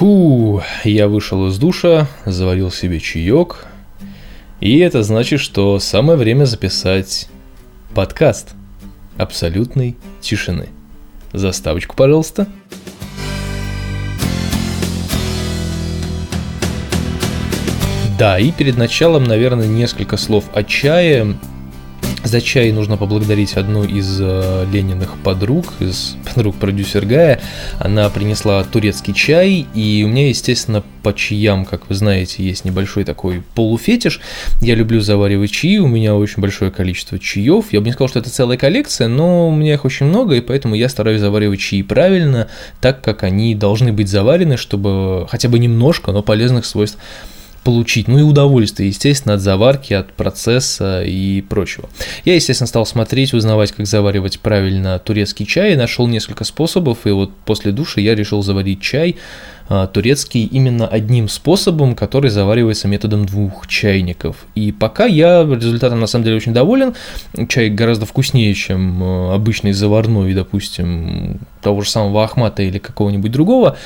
Фу, я вышел из душа, заварил себе чаек, и это значит, что самое время записать подкаст абсолютной тишины. Заставочку, пожалуйста. Да, и перед началом, наверное, несколько слов о чае. За чай нужно поблагодарить одну из э, Лениных подруг, из подруг продюсер Гая. Она принесла турецкий чай, и у меня, естественно, по чаям, как вы знаете, есть небольшой такой полуфетиш. Я люблю заваривать чаи, у меня очень большое количество чаев. Я бы не сказал, что это целая коллекция, но у меня их очень много, и поэтому я стараюсь заваривать чаи правильно, так как они должны быть заварены, чтобы хотя бы немножко, но полезных свойств получить, ну и удовольствие, естественно, от заварки, от процесса и прочего. Я, естественно, стал смотреть, узнавать, как заваривать правильно турецкий чай, нашел несколько способов, и вот после душа я решил заварить чай а, турецкий именно одним способом, который заваривается методом двух чайников. И пока я результатом на самом деле очень доволен. Чай гораздо вкуснее, чем а, обычный заварной, допустим, того же самого Ахмата или какого-нибудь другого.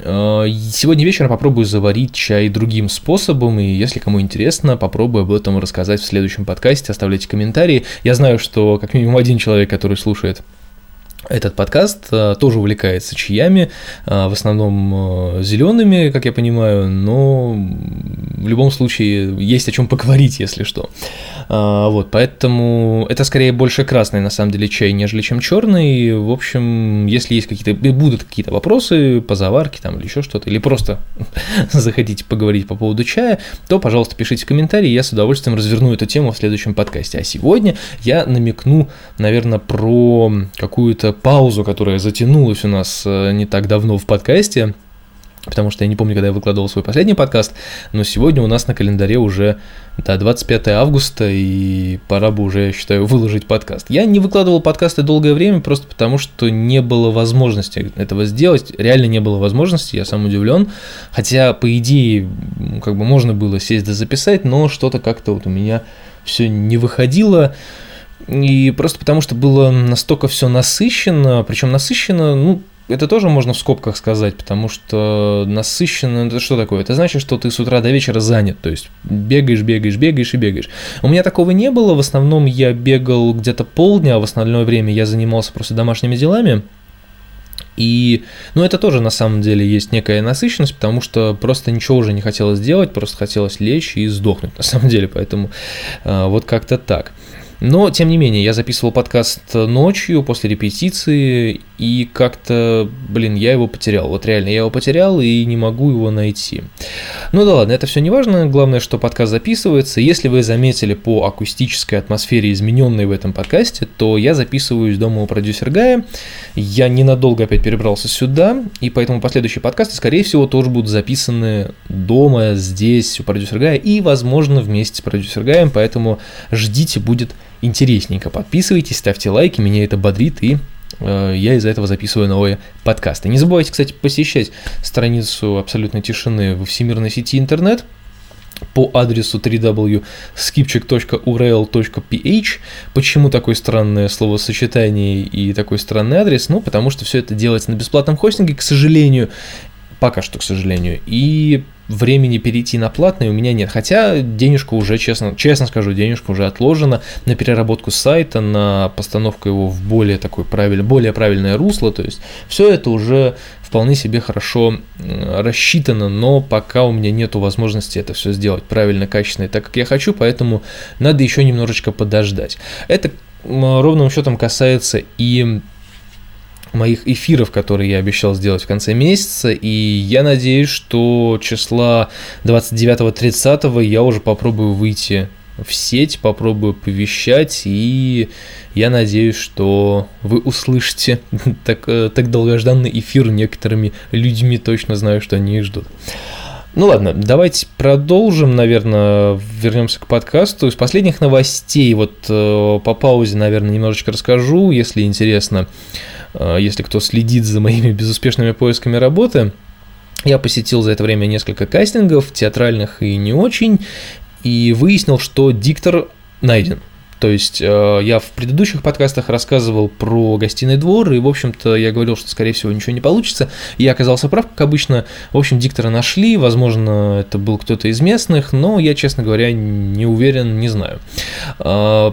Э, сегодня вечером попробую заварить чай другим способом, и если кому интересно, попробую об этом рассказать в следующем подкасте, оставляйте комментарии. Я знаю, что как минимум один человек, который слушает этот подкаст э, тоже увлекается чаями, э, в основном зелеными, как я понимаю, но в любом случае есть о чем поговорить, если что. Вот, поэтому это скорее больше красный, на самом деле, чай, нежели чем черный. В общем, если есть какие-то, будут какие-то вопросы по заварке там или еще что-то, или просто захотите поговорить по поводу чая, то, пожалуйста, пишите комментарии, я с удовольствием разверну эту тему в следующем подкасте. А сегодня я намекну, наверное, про какую-то паузу, которая затянулась у нас э, не так давно в подкасте, потому что я не помню, когда я выкладывал свой последний подкаст, но сегодня у нас на календаре уже да, 25 августа, и пора бы уже, я считаю, выложить подкаст. Я не выкладывал подкасты долгое время, просто потому что не было возможности этого сделать, реально не было возможности, я сам удивлен, хотя, по идее, как бы можно было сесть да записать, но что-то как-то вот у меня все не выходило, и просто потому что было настолько все насыщенно, причем насыщенно, ну, это тоже можно в скобках сказать, потому что насыщенно, это что такое? Это значит, что ты с утра до вечера занят, то есть бегаешь, бегаешь, бегаешь и бегаешь. У меня такого не было, в основном я бегал где-то полдня, а в остальное время я занимался просто домашними делами. И, ну, это тоже на самом деле есть некая насыщенность, потому что просто ничего уже не хотелось делать, просто хотелось лечь и сдохнуть на самом деле, поэтому э, вот как-то так. Но, тем не менее, я записывал подкаст ночью после репетиции, и как-то, блин, я его потерял. Вот реально, я его потерял и не могу его найти. Ну да ладно, это все не важно. Главное, что подкаст записывается. Если вы заметили по акустической атмосфере, измененной в этом подкасте, то я записываюсь дома у продюсера Гая. Я ненадолго опять перебрался сюда, и поэтому последующие подкасты, скорее всего, тоже будут записаны дома, здесь, у продюсера Гая, и, возможно, вместе с продюсером Гаем, поэтому ждите, будет интересненько. Подписывайтесь, ставьте лайки, меня это бодрит и Э, я из-за этого записываю новые подкасты. Не забывайте, кстати, посещать страницу абсолютной тишины в всемирной сети интернет по адресу www.skipчик.url.ph. Почему такое странное словосочетание и такой странный адрес? Ну, потому что все это делается на бесплатном хостинге, к сожалению, пока что, к сожалению. И времени перейти на платный у меня нет. Хотя денежка уже, честно, честно скажу, денежка уже отложена на переработку сайта, на постановку его в более такое правильное, более правильное русло. То есть все это уже вполне себе хорошо рассчитано, но пока у меня нету возможности это все сделать правильно, качественно и так, как я хочу, поэтому надо еще немножечко подождать. Это ровным счетом касается и моих эфиров, которые я обещал сделать в конце месяца, и я надеюсь, что числа 29-30 я уже попробую выйти в сеть, попробую повещать, и я надеюсь, что вы услышите так, э, так долгожданный эфир некоторыми людьми, точно знаю, что они ждут. Ну ладно, давайте продолжим, наверное, вернемся к подкасту. Из последних новостей, вот э, по паузе, наверное, немножечко расскажу, если интересно. Э, если кто следит за моими безуспешными поисками работы. Я посетил за это время несколько кастингов, театральных и не очень, и выяснил, что диктор найден. То есть э, я в предыдущих подкастах рассказывал про гостиный двор, и, в общем-то, я говорил, что, скорее всего, ничего не получится. Я оказался прав, как обычно. В общем, диктора нашли, возможно, это был кто-то из местных, но я, честно говоря, не уверен, не знаю. Э,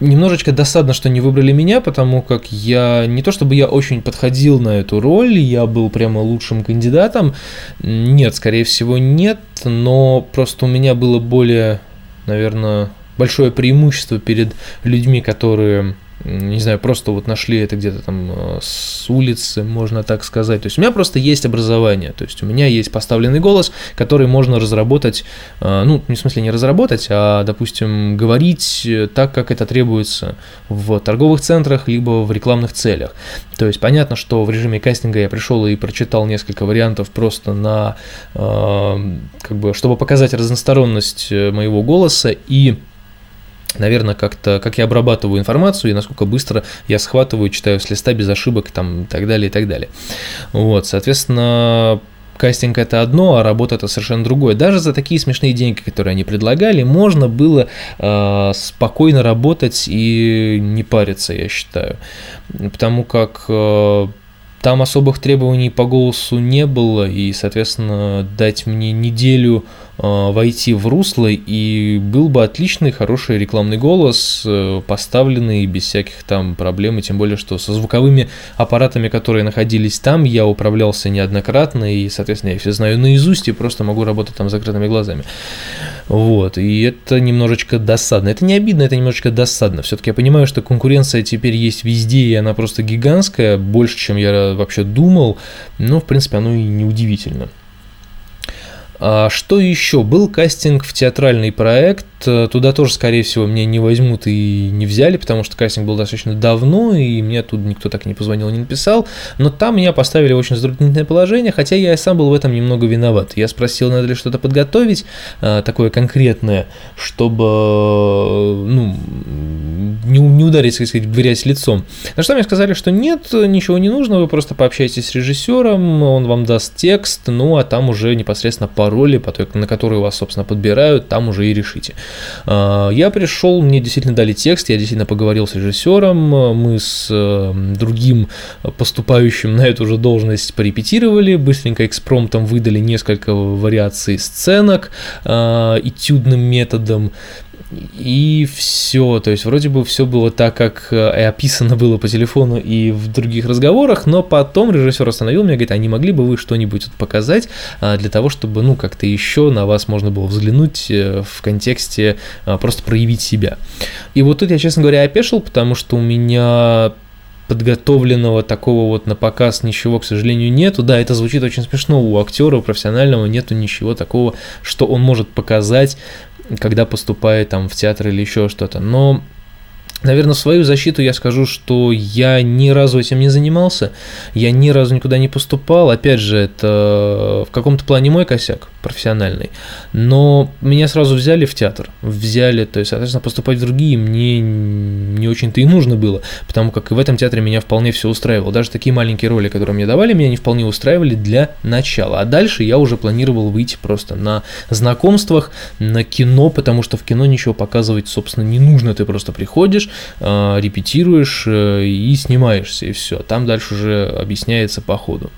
немножечко досадно, что не выбрали меня, потому как я не то чтобы я очень подходил на эту роль, я был прямо лучшим кандидатом. Нет, скорее всего, нет, но просто у меня было более, наверное, большое преимущество перед людьми, которые не знаю, просто вот нашли это где-то там э, с улицы, можно так сказать. То есть у меня просто есть образование, то есть у меня есть поставленный голос, который можно разработать, э, ну, не в смысле не разработать, а, допустим, говорить так, как это требуется в торговых центрах, либо в рекламных целях. То есть понятно, что в режиме кастинга я пришел и прочитал несколько вариантов просто на, э, как бы, чтобы показать разносторонность моего голоса и наверное, как-то, как я обрабатываю информацию и насколько быстро я схватываю, читаю с листа без ошибок там, и так далее, и так далее. Вот, соответственно, кастинг это одно, а работа это совершенно другое. Даже за такие смешные деньги, которые они предлагали, можно было э, спокойно работать и не париться, я считаю. Потому как э, там особых требований по голосу не было, и, соответственно, дать мне неделю войти в русло, и был бы отличный, хороший рекламный голос, э, поставленный без всяких там проблем, и тем более, что со звуковыми аппаратами, которые находились там, я управлялся неоднократно, и, соответственно, я все знаю наизусть, и просто могу работать там с закрытыми глазами. Вот, и это немножечко досадно. Это не обидно, это немножечко досадно. Все-таки я понимаю, что конкуренция теперь есть везде, и она просто гигантская, больше, чем я вообще думал, но, в принципе, оно и не удивительно. А что еще? Был кастинг в театральный проект. Туда тоже, скорее всего, меня не возьмут и не взяли, потому что кастинг был достаточно давно, и мне тут никто так не позвонил, не написал. Но там меня поставили в очень затруднительное положение, хотя я сам был в этом немного виноват. Я спросил, надо ли что-то подготовить, а, такое конкретное, чтобы ну, не, не ударить, так сказать, грязь лицом. На что мне сказали, что нет, ничего не нужно, вы просто пообщаетесь с режиссером, он вам даст текст, ну а там уже непосредственно по роли, по той, на которую вас, собственно, подбирают, там уже и решите. А, я пришел, мне действительно дали текст, я действительно поговорил с режиссером, мы с э, другим поступающим на эту же должность порепетировали, быстренько экспромтом выдали несколько вариаций сценок а, этюдным методом, и все, то есть вроде бы все было так, как э, и описано было по телефону и в других разговорах, но потом режиссер остановил меня, говорит, а не могли бы вы что-нибудь показать а, для того, чтобы, ну, как-то еще на вас можно было взглянуть э, в контексте просто проявить себя. И вот тут я, честно говоря, опешил, потому что у меня подготовленного такого вот на показ ничего, к сожалению, нету. Да, это звучит очень смешно, у актера профессионального нету ничего такого, что он может показать когда поступает там в театр или еще что-то. Но Наверное, в свою защиту я скажу, что я ни разу этим не занимался, я ни разу никуда не поступал. Опять же, это в каком-то плане мой косяк профессиональный. Но меня сразу взяли в театр, взяли, то есть, соответственно, поступать в другие мне не очень-то и нужно было, потому как и в этом театре меня вполне все устраивало. Даже такие маленькие роли, которые мне давали, меня не вполне устраивали для начала. А дальше я уже планировал выйти просто на знакомствах, на кино, потому что в кино ничего показывать, собственно, не нужно. Ты просто приходишь, сидишь, а, репетируешь э, и снимаешься, и все. Там дальше уже объясняется по ходу.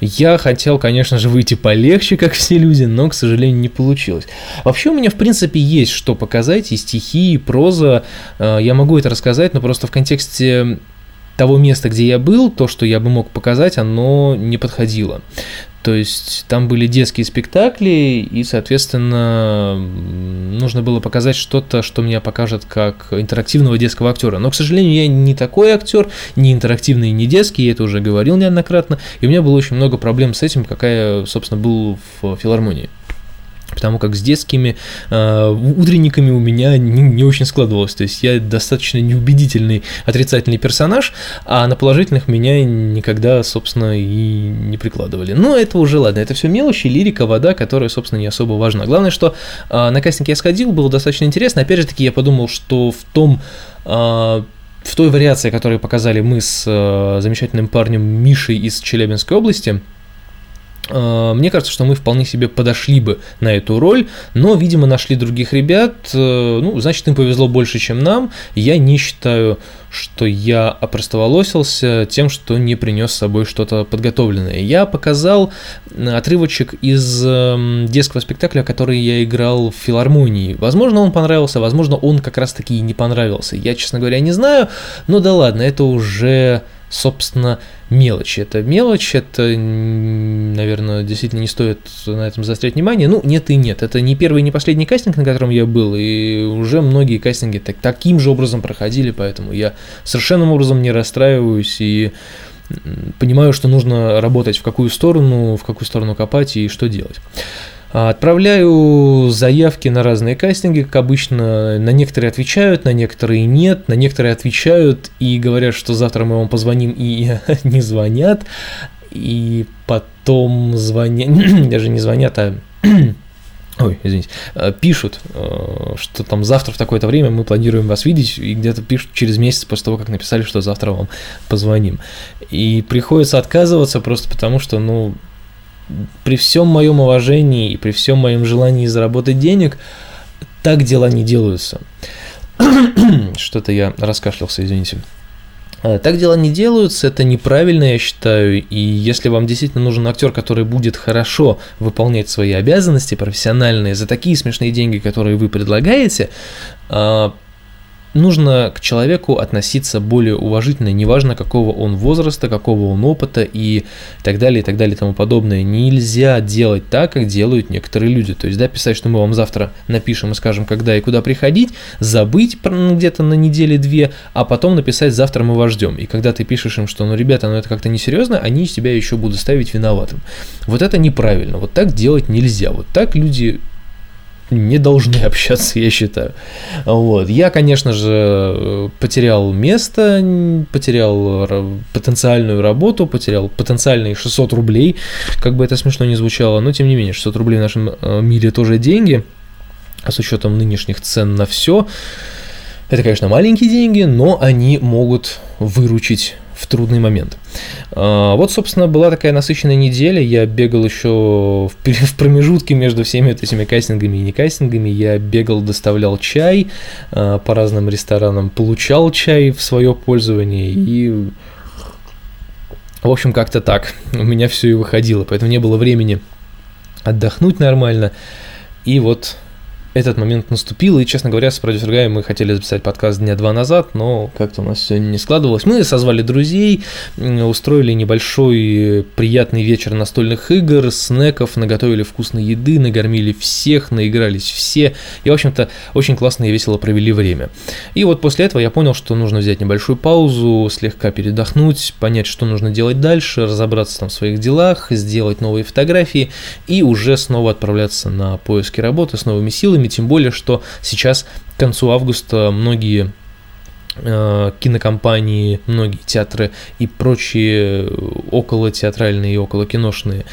Я хотел, конечно же, выйти полегче, как все люди, но, к сожалению, не получилось. Вообще у меня, в принципе, есть что показать, и стихи, и проза. Э, я могу это рассказать, но просто в контексте того места, где я был, то, что я бы мог показать, оно не подходило. То есть там были детские спектакли, и, соответственно, нужно было показать что-то, что меня покажет как интерактивного детского актера. Но, к сожалению, я не такой актер, не интерактивный, не детский, я это уже говорил неоднократно, и у меня было очень много проблем с этим, какая, собственно, был в филармонии потому как с детскими э, утренниками у меня не, не очень складывалось. То есть я достаточно неубедительный отрицательный персонаж, а на положительных меня никогда, собственно, и не прикладывали. Но это уже ладно, это все мелочи, лирика, вода, которая, собственно, не особо важна. Главное, что э, на кастинг я сходил, было достаточно интересно. Опять же таки, я подумал, что в том э, в той вариации, которую показали мы с э, замечательным парнем Мишей из Челябинской области, мне кажется, что мы вполне себе подошли бы на эту роль, но, видимо, нашли других ребят, э, ну, значит, им повезло больше, чем нам. Я не считаю, что я опростоволосился тем, что не принес с собой что-то подготовленное. Я показал отрывочек из эм, детского спектакля, который я играл в филармонии. Возможно, он понравился, возможно, он как раз-таки и не понравился. Я, честно говоря, не знаю, но да ладно, это уже собственно, мелочи. Это мелочь, это, наверное, действительно не стоит на этом заострять внимание. Ну, нет и нет. Это не первый, не последний кастинг, на котором я был, и уже многие кастинги так, таким же образом проходили, поэтому я совершенным образом не расстраиваюсь и понимаю, что нужно работать в какую сторону, в какую сторону копать и что делать. А, отправляю заявки на разные кастинги, как обычно, на некоторые отвечают, на некоторые нет, на некоторые отвечают и говорят, что завтра мы вам позвоним и не звонят, и потом звонят, даже не звонят, а ой, извините, а, пишут, а, что там завтра в такое-то время мы планируем вас видеть, и где-то пишут через месяц после того, как написали, что завтра вам позвоним. И приходится отказываться просто потому, что, ну, при всем моем уважении и при всем моем желании заработать денег, так дела не делаются. Что-то я раскашлялся, извините. А, так дела не делаются, это неправильно, я считаю, и если вам действительно нужен актер, который будет хорошо выполнять свои обязанности профессиональные за такие смешные деньги, которые вы предлагаете, а, нужно к человеку относиться более уважительно, неважно какого он возраста, какого он опыта и так далее, и так далее, и тому подобное. Нельзя делать так, как делают некоторые люди. То есть, да, писать, что мы вам завтра напишем и скажем, когда и куда приходить, забыть где-то на неделе-две, а потом написать завтра мы вас ждем. И когда ты пишешь им, что, ну, ребята, ну это как-то несерьезно, они тебя еще будут ставить виноватым. Вот это неправильно, вот так делать нельзя. Вот так люди не должны общаться, я считаю. Вот. Я, конечно же, потерял место, потерял потенциальную работу, потерял потенциальные 600 рублей, как бы это смешно не звучало, но тем не менее, 600 рублей в нашем э, мире тоже деньги, а с учетом нынешних цен на все, это, конечно, маленькие деньги, но они могут выручить в трудный момент. А, вот, собственно, была такая насыщенная неделя. Я бегал еще в промежутке между всеми этими кастингами и не кастингами. Я бегал, доставлял чай а, по разным ресторанам, получал чай в свое пользование и в общем, как-то так. У меня все и выходило, поэтому не было времени отдохнуть нормально. И вот этот момент наступил, и, честно говоря, с продюсер Гаем мы хотели записать подкаст дня два назад, но как-то у нас все не складывалось. Мы созвали друзей, устроили небольшой приятный вечер настольных игр, снеков, наготовили вкусной еды, нагормили всех, наигрались все, и, в общем-то, очень классно и весело провели время. И вот после этого я понял, что нужно взять небольшую паузу, слегка передохнуть, понять, что нужно делать дальше, разобраться там в своих делах, сделать новые фотографии и уже снова отправляться на поиски работы с новыми силами, силами, тем более, что сейчас к концу августа многие э, кинокомпании, многие театры и прочие около театральные и около киношные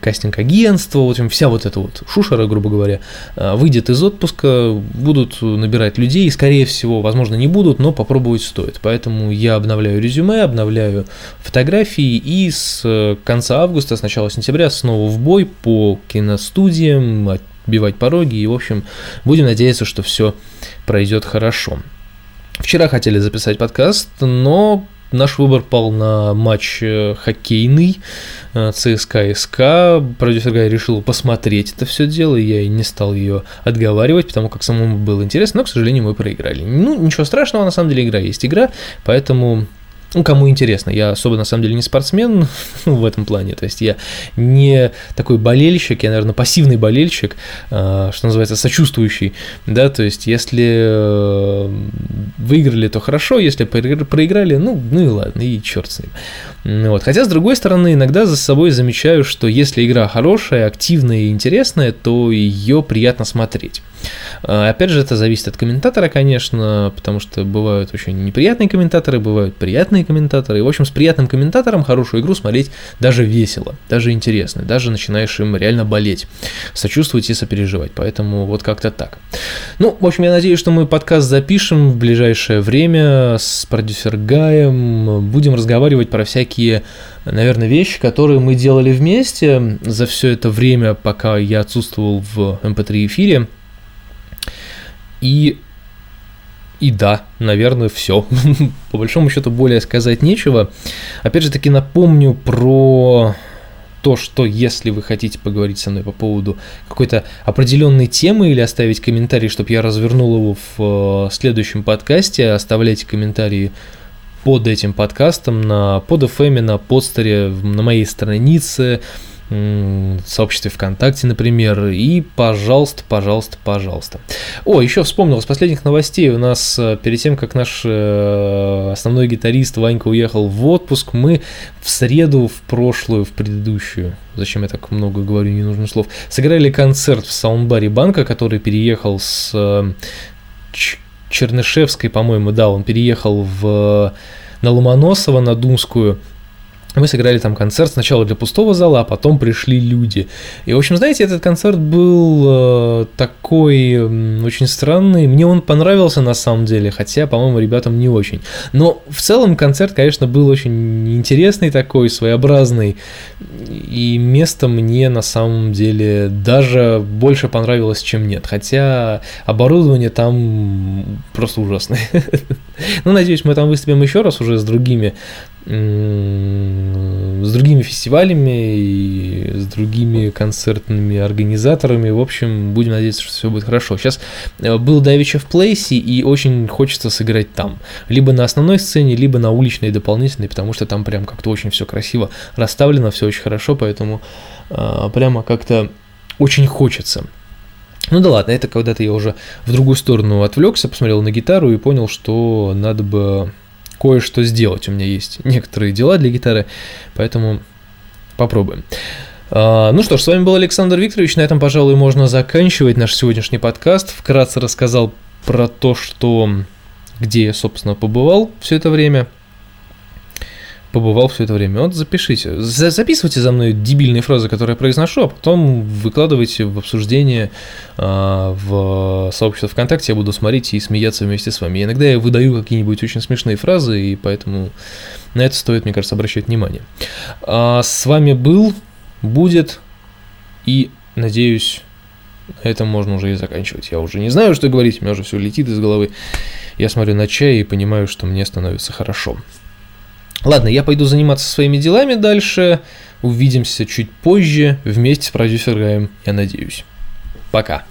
кастинг-агентства, в общем, вся вот эта вот шушера, грубо говоря, э, выйдет из отпуска, будут набирать людей, и, скорее всего, возможно, не будут, но попробовать стоит. Поэтому я обновляю резюме, обновляю фотографии, и с конца августа, с начала сентября снова в бой по киностудиям, бивать пороги, и, в общем, будем надеяться, что все пройдет хорошо. Вчера хотели записать подкаст, но наш выбор пал на матч э, хоккейный э, ЦСКА СК. Продюсер Гай решил посмотреть это все дело, и я не стал ее отговаривать, потому как самому было интересно, но, к сожалению, мы проиграли. Ну, ничего страшного, на самом деле игра есть игра, поэтому ну, кому интересно, я особо на самом деле не спортсмен в этом плане, то есть я не такой болельщик, я, наверное, пассивный болельщик, а, что называется, сочувствующий, да, то есть если э, выиграли, то хорошо, если проиграли, ну, ну и ладно, и черт с ним. Вот. Хотя, с другой стороны, иногда за собой замечаю, что если игра хорошая, активная и интересная, то ее приятно смотреть. А, опять же, это зависит от комментатора, конечно, потому что бывают очень неприятные комментаторы, бывают приятные приятные комментаторы. И, в общем, с приятным комментатором хорошую игру смотреть даже весело, даже интересно, даже начинаешь им реально болеть, сочувствовать и сопереживать. Поэтому вот как-то так. Ну, в общем, я надеюсь, что мы подкаст запишем в ближайшее время с продюсер Гаем. Будем разговаривать про всякие наверное, вещи, которые мы делали вместе за все это время, пока я отсутствовал в MP3 эм эфире. И и да, наверное, все. По большому счету более сказать нечего. Опять же таки напомню про то, что если вы хотите поговорить со мной по поводу какой-то определенной темы или оставить комментарий, чтобы я развернул его в э, следующем подкасте, оставляйте комментарии под этим подкастом на под FM, на подстере, на моей странице, сообществе ВКонтакте, например, и пожалуйста, пожалуйста, пожалуйста. О, еще вспомнил, с последних новостей у нас э, перед тем, как наш э, основной гитарист Ванька уехал в отпуск, мы в среду, в прошлую, в предыдущую, зачем я так много говорю ненужных слов, сыграли концерт в саундбаре Банка, который переехал с э, Чернышевской, по-моему, да, он переехал в на Ломоносова, на Думскую, мы сыграли там концерт сначала для пустого зала, а потом пришли люди. И, в общем, знаете, этот концерт был э, такой очень странный. Мне он понравился на самом деле, хотя, по-моему, ребятам не очень. Но в целом концерт, конечно, был очень интересный такой, своеобразный. И место мне на самом деле даже больше понравилось, чем нет. Хотя оборудование там просто ужасное. Ну, надеюсь, мы там выступим еще раз уже с другими с другими фестивалями и с другими концертными организаторами. В общем, будем надеяться, что все будет хорошо. Сейчас э, был Давича в Плейсе, и очень хочется сыграть там. Либо на основной сцене, либо на уличной дополнительной, потому что там прям как-то очень все красиво расставлено, все очень хорошо, поэтому э, прямо как-то очень хочется. Ну да ладно, это когда-то я уже в другую сторону отвлекся, посмотрел на гитару и понял, что надо бы кое-что сделать. У меня есть некоторые дела для гитары, поэтому попробуем. А, ну что ж, с вами был Александр Викторович. На этом, пожалуй, можно заканчивать наш сегодняшний подкаст. Вкратце рассказал про то, что где я, собственно, побывал все это время – побывал все это время. Вот запишите, записывайте за мной дебильные фразы, которые я произношу, а потом выкладывайте в обсуждение э, в сообщество ВКонтакте, я буду смотреть и смеяться вместе с вами. Иногда я выдаю какие-нибудь очень смешные фразы, и поэтому на это стоит, мне кажется, обращать внимание. А с вами был, будет и, надеюсь, на этом можно уже и заканчивать. Я уже не знаю, что говорить, у меня уже все летит из головы. Я смотрю на чай и понимаю, что мне становится хорошо. Ладно, я пойду заниматься своими делами дальше. Увидимся чуть позже вместе с продюсером, я надеюсь. Пока.